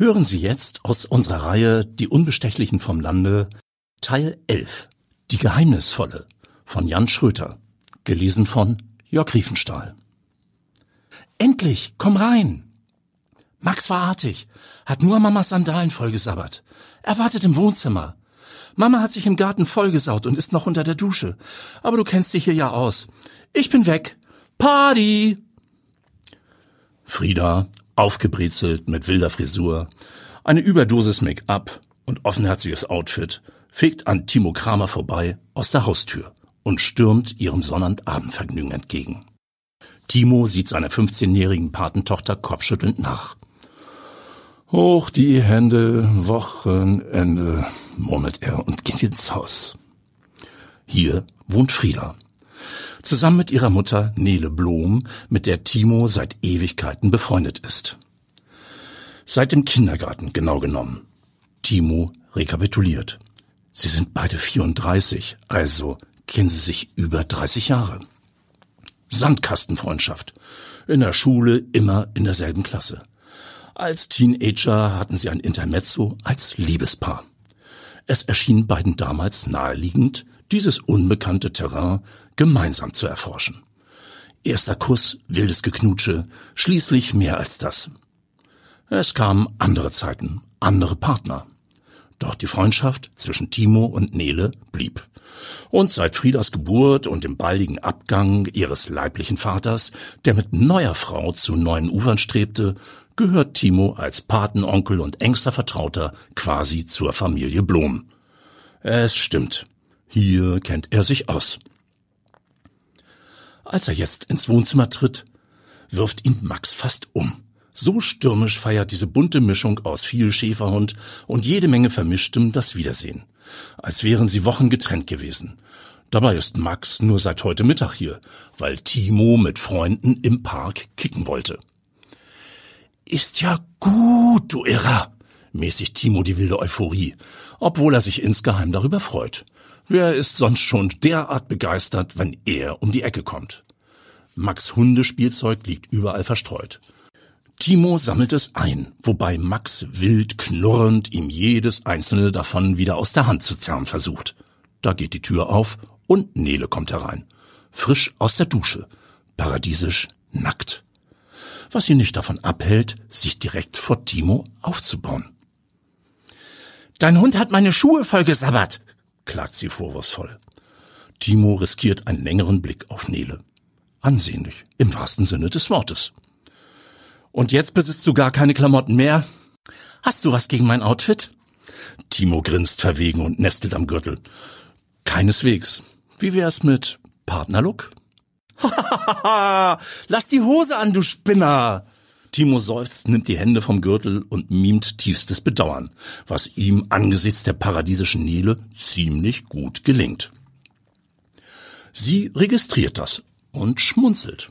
Hören Sie jetzt aus unserer Reihe Die Unbestechlichen vom Lande Teil 11 Die Geheimnisvolle von Jan Schröter, gelesen von Jörg Riefenstahl. Endlich, komm rein! Max war artig, hat nur Mamas Sandalen vollgesabbert. Er wartet im Wohnzimmer. Mama hat sich im Garten vollgesaut und ist noch unter der Dusche. Aber du kennst dich hier ja aus. Ich bin weg. Party! Frieda, aufgebrezelt mit wilder Frisur, eine Überdosis Make-up und offenherziges Outfit, fegt an Timo Kramer vorbei aus der Haustür und stürmt ihrem Sonnabendvergnügen entgegen. Timo sieht seiner 15-jährigen Patentochter kopfschüttelnd nach. Hoch die Hände, Wochenende, murmelt er und geht ins Haus. Hier wohnt Frieda. Zusammen mit ihrer Mutter Nele Blom, mit der Timo seit Ewigkeiten befreundet ist. Seit dem Kindergarten, genau genommen. Timo rekapituliert. Sie sind beide 34, also kennen sie sich über 30 Jahre. Sandkastenfreundschaft. In der Schule immer in derselben Klasse. Als Teenager hatten sie ein Intermezzo als Liebespaar. Es erschien beiden damals naheliegend, dieses unbekannte Terrain gemeinsam zu erforschen. Erster Kuss, wildes Geknutsche, schließlich mehr als das. Es kamen andere Zeiten, andere Partner. Doch die Freundschaft zwischen Timo und Nele blieb. Und seit Friedas Geburt und dem baldigen Abgang ihres leiblichen Vaters, der mit neuer Frau zu neuen Ufern strebte, gehört Timo als Patenonkel und engster Vertrauter quasi zur Familie Blom. Es stimmt. Hier kennt er sich aus. Als er jetzt ins Wohnzimmer tritt, wirft ihn Max fast um. So stürmisch feiert diese bunte Mischung aus viel Schäferhund und jede Menge Vermischtem das Wiedersehen. Als wären sie Wochen getrennt gewesen. Dabei ist Max nur seit heute Mittag hier, weil Timo mit Freunden im Park kicken wollte. Ist ja gut, du Irrer, mäßigt Timo die wilde Euphorie, obwohl er sich insgeheim darüber freut. Wer ist sonst schon derart begeistert, wenn er um die Ecke kommt? Max Hundespielzeug liegt überall verstreut. Timo sammelt es ein, wobei Max wild knurrend ihm jedes einzelne davon wieder aus der Hand zu zerren versucht. Da geht die Tür auf und Nele kommt herein. Frisch aus der Dusche. Paradiesisch nackt. Was ihn nicht davon abhält, sich direkt vor Timo aufzubauen. Dein Hund hat meine Schuhe vollgesabbert, klagt sie vorwurfsvoll. Timo riskiert einen längeren Blick auf Nele. Ansehnlich, im wahrsten Sinne des Wortes. Und jetzt besitzt du gar keine Klamotten mehr? Hast du was gegen mein Outfit? Timo grinst verwegen und nestelt am Gürtel. Keineswegs. Wie wär's mit Partnerlook? Lass die Hose an, du Spinner! Timo seufzt, nimmt die Hände vom Gürtel und mimt tiefstes Bedauern, was ihm angesichts der paradiesischen Nele ziemlich gut gelingt. Sie registriert das und schmunzelt.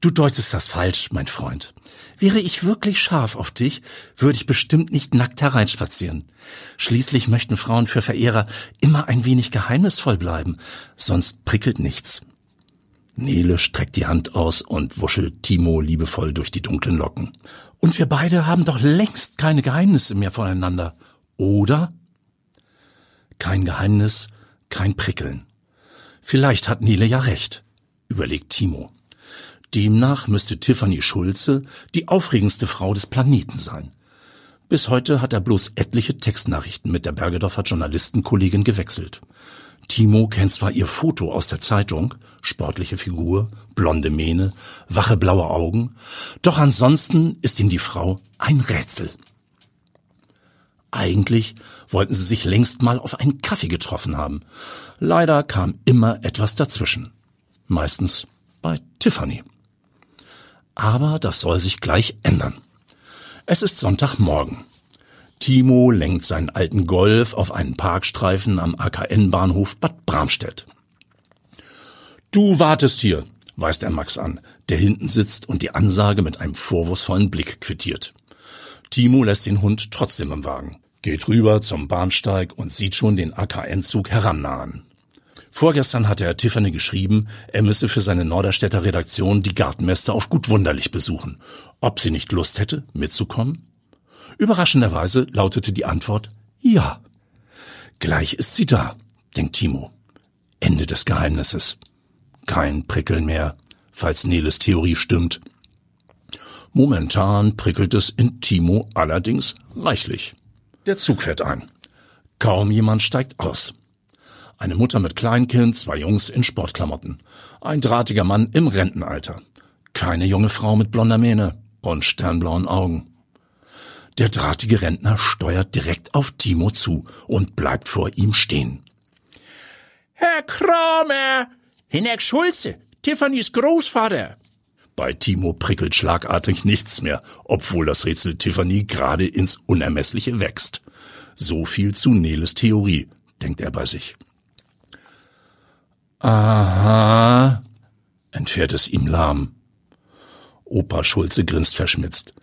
Du deutest das falsch, mein Freund. Wäre ich wirklich scharf auf dich, würde ich bestimmt nicht nackt hereinspazieren. Schließlich möchten Frauen für Verehrer immer ein wenig geheimnisvoll bleiben, sonst prickelt nichts. Nele streckt die Hand aus und wuschelt Timo liebevoll durch die dunklen Locken. Und wir beide haben doch längst keine Geheimnisse mehr voneinander, oder? Kein Geheimnis, kein Prickeln. Vielleicht hat Nele ja recht, überlegt Timo. Demnach müsste Tiffany Schulze die aufregendste Frau des Planeten sein. Bis heute hat er bloß etliche Textnachrichten mit der Bergedorfer Journalistenkollegin gewechselt. Timo kennt zwar ihr Foto aus der Zeitung, sportliche Figur, blonde Mähne, wache blaue Augen, doch ansonsten ist ihm die Frau ein Rätsel. Eigentlich wollten sie sich längst mal auf einen Kaffee getroffen haben. Leider kam immer etwas dazwischen. Meistens bei Tiffany. Aber das soll sich gleich ändern. Es ist Sonntagmorgen. Timo lenkt seinen alten Golf auf einen Parkstreifen am AKN-Bahnhof Bad Bramstedt. Du wartest hier, weist er Max an, der hinten sitzt und die Ansage mit einem vorwurfsvollen Blick quittiert. Timo lässt den Hund trotzdem im Wagen, geht rüber zum Bahnsteig und sieht schon den AKN-Zug herannahen. Vorgestern hatte er Tiffany geschrieben, er müsse für seine Norderstädter Redaktion die Gartenmesse auf Gut Wunderlich besuchen. Ob sie nicht Lust hätte, mitzukommen? Überraschenderweise lautete die Antwort ja. Gleich ist sie da, denkt Timo. Ende des Geheimnisses. Kein Prickeln mehr, falls Neles Theorie stimmt. Momentan prickelt es in Timo allerdings reichlich. Der Zug fährt ein. Kaum jemand steigt aus. Eine Mutter mit Kleinkind, zwei Jungs in Sportklamotten. Ein drahtiger Mann im Rentenalter. Keine junge Frau mit blonder Mähne und sternblauen Augen. Der drahtige Rentner steuert direkt auf Timo zu und bleibt vor ihm stehen. Herr Kramer! Hinek Schulze, Tiffany's Großvater. Bei Timo prickelt schlagartig nichts mehr, obwohl das Rätsel Tiffany gerade ins Unermessliche wächst. So viel zu Neles Theorie, denkt er bei sich. Aha, entfährt es ihm lahm. Opa Schulze grinst verschmitzt.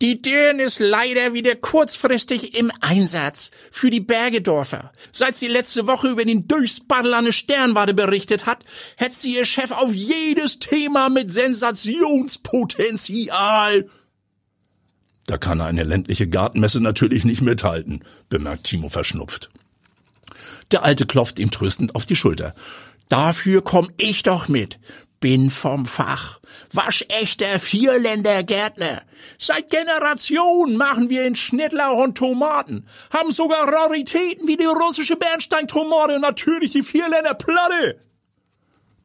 Die Dürren ist leider wieder kurzfristig im Einsatz für die Bergedorfer. Seit sie letzte Woche über den Durchspaddel an der Sternwarte berichtet hat, hätte sie ihr Chef auf jedes Thema mit Sensationspotenzial. Da kann eine ländliche Gartenmesse natürlich nicht mithalten, bemerkt Timo verschnupft. Der Alte klopft ihm tröstend auf die Schulter. Dafür komm ich doch mit bin vom Fach. Waschechter Vierländer Gärtner. Seit Generationen machen wir in Schnittlauch und Tomaten. Haben sogar Raritäten wie die russische Bernsteintomate und natürlich die Vierländer Platte.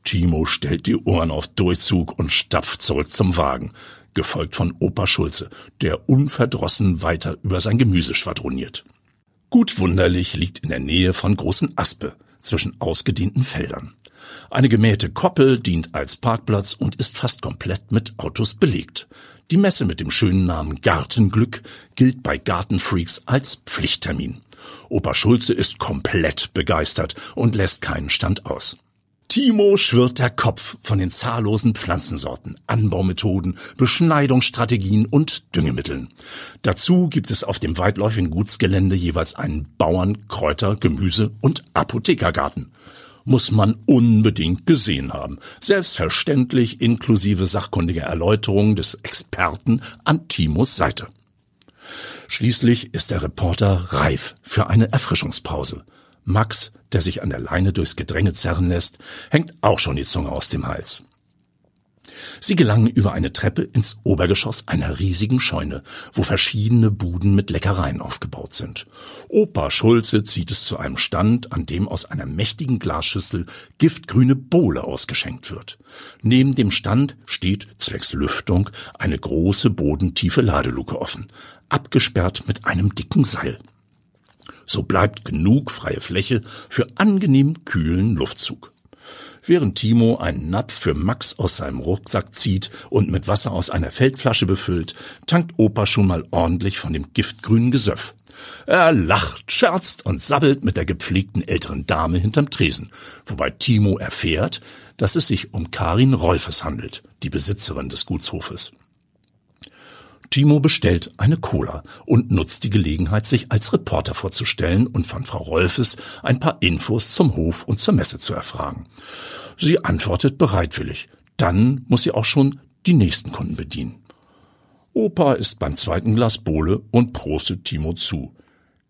Timo stellt die Ohren auf Durchzug und stapft zurück zum Wagen, gefolgt von Opa Schulze, der unverdrossen weiter über sein Gemüse schwadroniert. Gut wunderlich liegt in der Nähe von großen Aspe, zwischen ausgedehnten Feldern. Eine gemähte Koppel dient als Parkplatz und ist fast komplett mit Autos belegt. Die Messe mit dem schönen Namen Gartenglück gilt bei Gartenfreaks als Pflichttermin. Opa Schulze ist komplett begeistert und lässt keinen Stand aus. Timo schwirrt der Kopf von den zahllosen Pflanzensorten, Anbaumethoden, Beschneidungsstrategien und Düngemitteln. Dazu gibt es auf dem weitläufigen Gutsgelände jeweils einen Bauern-, Kräuter-, Gemüse- und Apothekergarten muss man unbedingt gesehen haben. Selbstverständlich inklusive sachkundiger Erläuterung des Experten an Timos Seite. Schließlich ist der Reporter reif für eine Erfrischungspause. Max, der sich an der Leine durchs Gedränge zerren lässt, hängt auch schon die Zunge aus dem Hals. Sie gelangen über eine Treppe ins Obergeschoss einer riesigen Scheune, wo verschiedene Buden mit Leckereien aufgebaut sind. Opa Schulze zieht es zu einem Stand, an dem aus einer mächtigen Glasschüssel giftgrüne Bohle ausgeschenkt wird. Neben dem Stand steht zwecks Lüftung eine große bodentiefe Ladeluke offen, abgesperrt mit einem dicken Seil. So bleibt genug freie Fläche für angenehm kühlen Luftzug. Während Timo einen Napf für Max aus seinem Rucksack zieht und mit Wasser aus einer Feldflasche befüllt, tankt Opa schon mal ordentlich von dem giftgrünen Gesöff. Er lacht, scherzt und sabbelt mit der gepflegten älteren Dame hinterm Tresen, wobei Timo erfährt, dass es sich um Karin Rolfes handelt, die Besitzerin des Gutshofes. Timo bestellt eine Cola und nutzt die Gelegenheit, sich als Reporter vorzustellen und von Frau Rolfes ein paar Infos zum Hof und zur Messe zu erfragen. Sie antwortet bereitwillig. Dann muss sie auch schon die nächsten Kunden bedienen. Opa ist beim zweiten Glas Bohle und prostet Timo zu.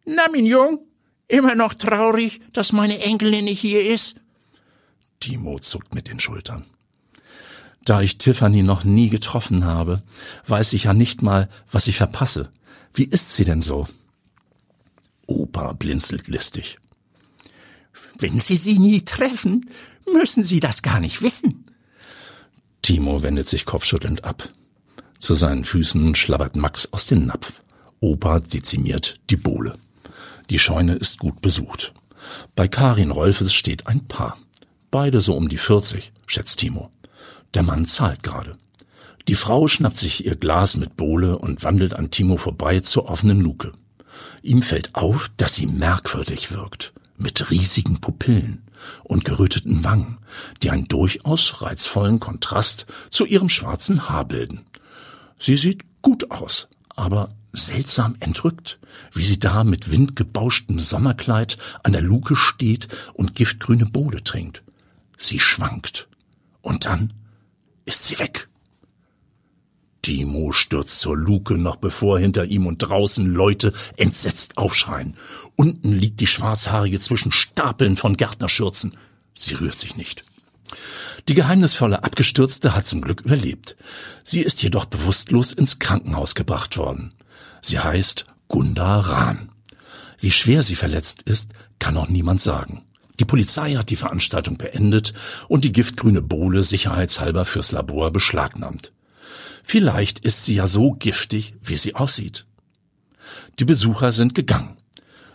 Na, mein Jung, immer noch traurig, dass meine Enkelin nicht hier ist? Timo zuckt mit den Schultern. Da ich Tiffany noch nie getroffen habe, weiß ich ja nicht mal, was ich verpasse. Wie ist sie denn so? Opa blinzelt listig. Wenn Sie sie nie treffen, müssen Sie das gar nicht wissen. Timo wendet sich kopfschüttelnd ab. Zu seinen Füßen schlabbert Max aus dem Napf. Opa dezimiert die Bohle. Die Scheune ist gut besucht. Bei Karin Rolfes steht ein Paar. Beide so um die 40, schätzt Timo. Der Mann zahlt gerade. Die Frau schnappt sich ihr Glas mit Bohle und wandelt an Timo vorbei zur offenen Luke. Ihm fällt auf, dass sie merkwürdig wirkt, mit riesigen Pupillen und geröteten Wangen, die einen durchaus reizvollen Kontrast zu ihrem schwarzen Haar bilden. Sie sieht gut aus, aber seltsam entrückt, wie sie da mit windgebauschtem Sommerkleid an der Luke steht und giftgrüne Bohle trinkt. Sie schwankt. Und dann ist sie weg. Timo stürzt zur Luke, noch bevor hinter ihm und draußen Leute entsetzt aufschreien. Unten liegt die Schwarzhaarige zwischen Stapeln von Gärtnerschürzen. Sie rührt sich nicht. Die geheimnisvolle Abgestürzte hat zum Glück überlebt. Sie ist jedoch bewusstlos ins Krankenhaus gebracht worden. Sie heißt Gunda Rahn. Wie schwer sie verletzt ist, kann auch niemand sagen. Die Polizei hat die Veranstaltung beendet und die giftgrüne Bohle sicherheitshalber fürs Labor beschlagnahmt. Vielleicht ist sie ja so giftig, wie sie aussieht. Die Besucher sind gegangen.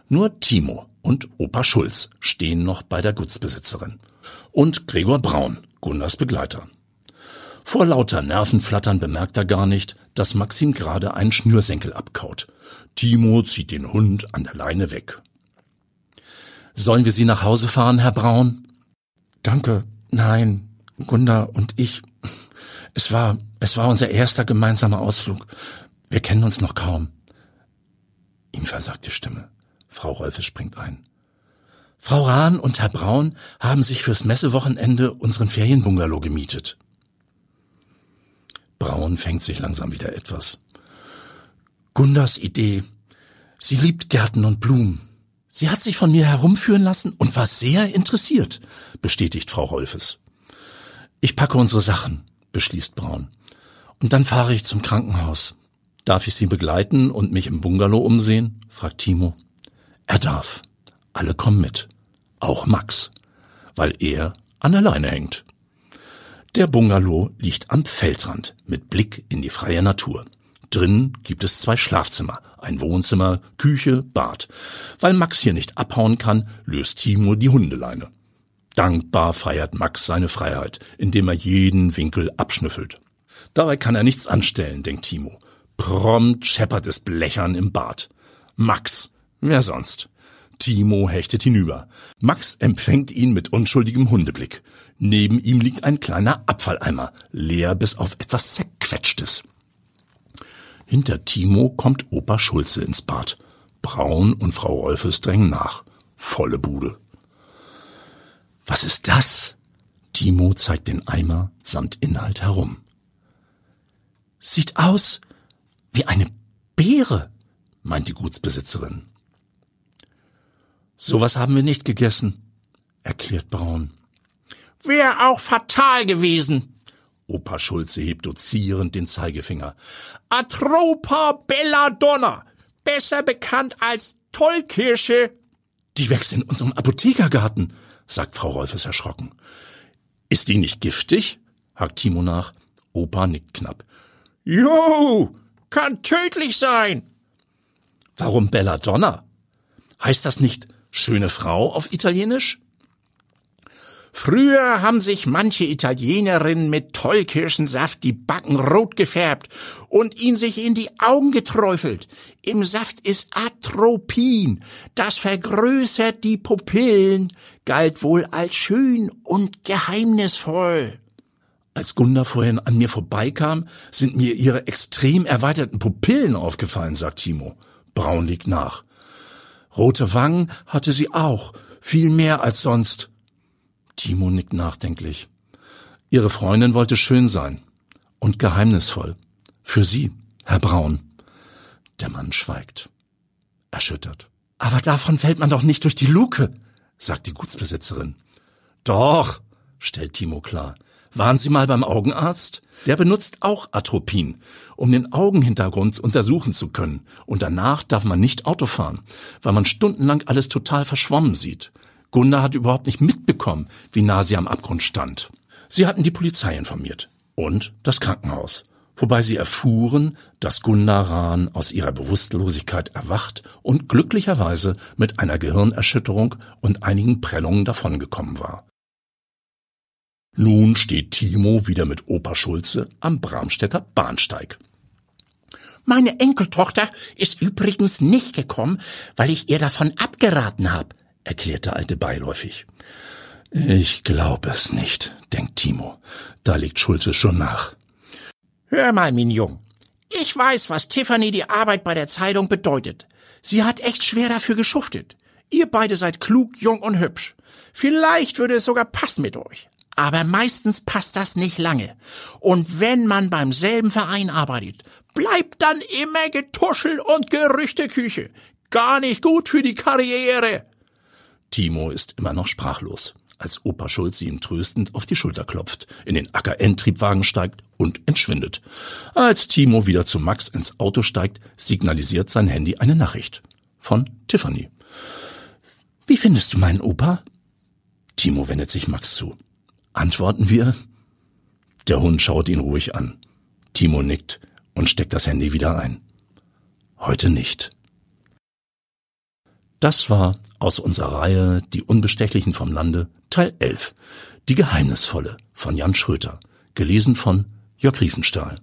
Nur Timo und Opa Schulz stehen noch bei der Gutsbesitzerin. Und Gregor Braun, Gunners Begleiter. Vor lauter Nervenflattern bemerkt er gar nicht, dass Maxim gerade einen Schnürsenkel abkaut. Timo zieht den Hund an der Leine weg. Sollen wir Sie nach Hause fahren, Herr Braun? Danke. Nein, Gunda und ich. Es war, es war unser erster gemeinsamer Ausflug. Wir kennen uns noch kaum. Ihm versagt die Stimme. Frau Rolfe springt ein. Frau Rahn und Herr Braun haben sich fürs Messewochenende unseren Ferienbungalow gemietet. Braun fängt sich langsam wieder etwas. Gundas Idee. Sie liebt Gärten und Blumen. Sie hat sich von mir herumführen lassen und war sehr interessiert, bestätigt Frau Rolfes. Ich packe unsere Sachen, beschließt Braun. Und dann fahre ich zum Krankenhaus. Darf ich Sie begleiten und mich im Bungalow umsehen? fragt Timo. Er darf. Alle kommen mit. Auch Max. Weil er an der Leine hängt. Der Bungalow liegt am Feldrand mit Blick in die freie Natur. Drin gibt es zwei Schlafzimmer, ein Wohnzimmer, Küche, Bad. Weil Max hier nicht abhauen kann, löst Timo die Hundeleine. Dankbar feiert Max seine Freiheit, indem er jeden Winkel abschnüffelt. Dabei kann er nichts anstellen, denkt Timo. Prompt scheppert es Blechern im Bad. Max, wer sonst? Timo hechtet hinüber. Max empfängt ihn mit unschuldigem Hundeblick. Neben ihm liegt ein kleiner Abfalleimer, leer bis auf etwas zerquetschtes. Hinter Timo kommt Opa Schulze ins Bad. Braun und Frau Rolfes drängen nach. Volle Bude. Was ist das? Timo zeigt den Eimer samt Inhalt herum. Sieht aus wie eine Beere, meint die Gutsbesitzerin. Sowas haben wir nicht gegessen, erklärt Braun. Wäre auch fatal gewesen. Opa Schulze hebt dozierend den Zeigefinger. Atropa belladonna, besser bekannt als Tollkirsche. Die wächst in unserem Apothekergarten, sagt Frau Rolfes erschrocken. Ist die nicht giftig? hakt Timo nach. Opa nickt knapp. Jo, kann tödlich sein. Warum Belladonna? Heißt das nicht schöne Frau auf Italienisch? Früher haben sich manche Italienerinnen mit Tollkirschensaft die Backen rot gefärbt und ihn sich in die Augen geträufelt. Im Saft ist Atropin, das vergrößert die Pupillen, galt wohl als schön und geheimnisvoll. Als Gunda vorhin an mir vorbeikam, sind mir ihre extrem erweiterten Pupillen aufgefallen, sagt Timo. Braun liegt nach. Rote Wangen hatte sie auch, viel mehr als sonst. Timo nickt nachdenklich. Ihre Freundin wollte schön sein und geheimnisvoll. Für Sie, Herr Braun. Der Mann schweigt, erschüttert. Aber davon fällt man doch nicht durch die Luke, sagt die Gutsbesitzerin. Doch, stellt Timo klar. Waren Sie mal beim Augenarzt? Der benutzt auch Atropin, um den Augenhintergrund untersuchen zu können. Und danach darf man nicht Auto fahren, weil man stundenlang alles total verschwommen sieht. Gunda hat überhaupt nicht mitbekommen, wie nah sie am Abgrund stand. Sie hatten die Polizei informiert und das Krankenhaus, wobei sie erfuhren, dass Gunda Rahn aus ihrer Bewusstlosigkeit erwacht und glücklicherweise mit einer Gehirnerschütterung und einigen Prellungen davongekommen war. Nun steht Timo wieder mit Opa Schulze am Bramstädter Bahnsteig. Meine Enkeltochter ist übrigens nicht gekommen, weil ich ihr davon abgeraten habe, erklärt der Alte beiläufig. Ich glaube es nicht, denkt Timo. Da liegt Schulze schon nach. Hör mal, Mignon. Ich weiß, was Tiffany die Arbeit bei der Zeitung bedeutet. Sie hat echt schwer dafür geschuftet. Ihr beide seid klug, jung und hübsch. Vielleicht würde es sogar passen mit euch. Aber meistens passt das nicht lange. Und wenn man beim selben Verein arbeitet, bleibt dann immer Getuschel und Gerüchteküche. Gar nicht gut für die Karriere. Timo ist immer noch sprachlos, als Opa Schulze ihm tröstend auf die Schulter klopft, in den Acker-N-Triebwagen steigt und entschwindet. Als Timo wieder zu Max ins Auto steigt, signalisiert sein Handy eine Nachricht. Von Tiffany. Wie findest du meinen Opa? Timo wendet sich Max zu. Antworten wir? Der Hund schaut ihn ruhig an. Timo nickt und steckt das Handy wieder ein. Heute nicht. Das war aus unserer Reihe Die Unbestechlichen vom Lande Teil 11. Die Geheimnisvolle von Jan Schröter. Gelesen von Jörg Riefenstahl.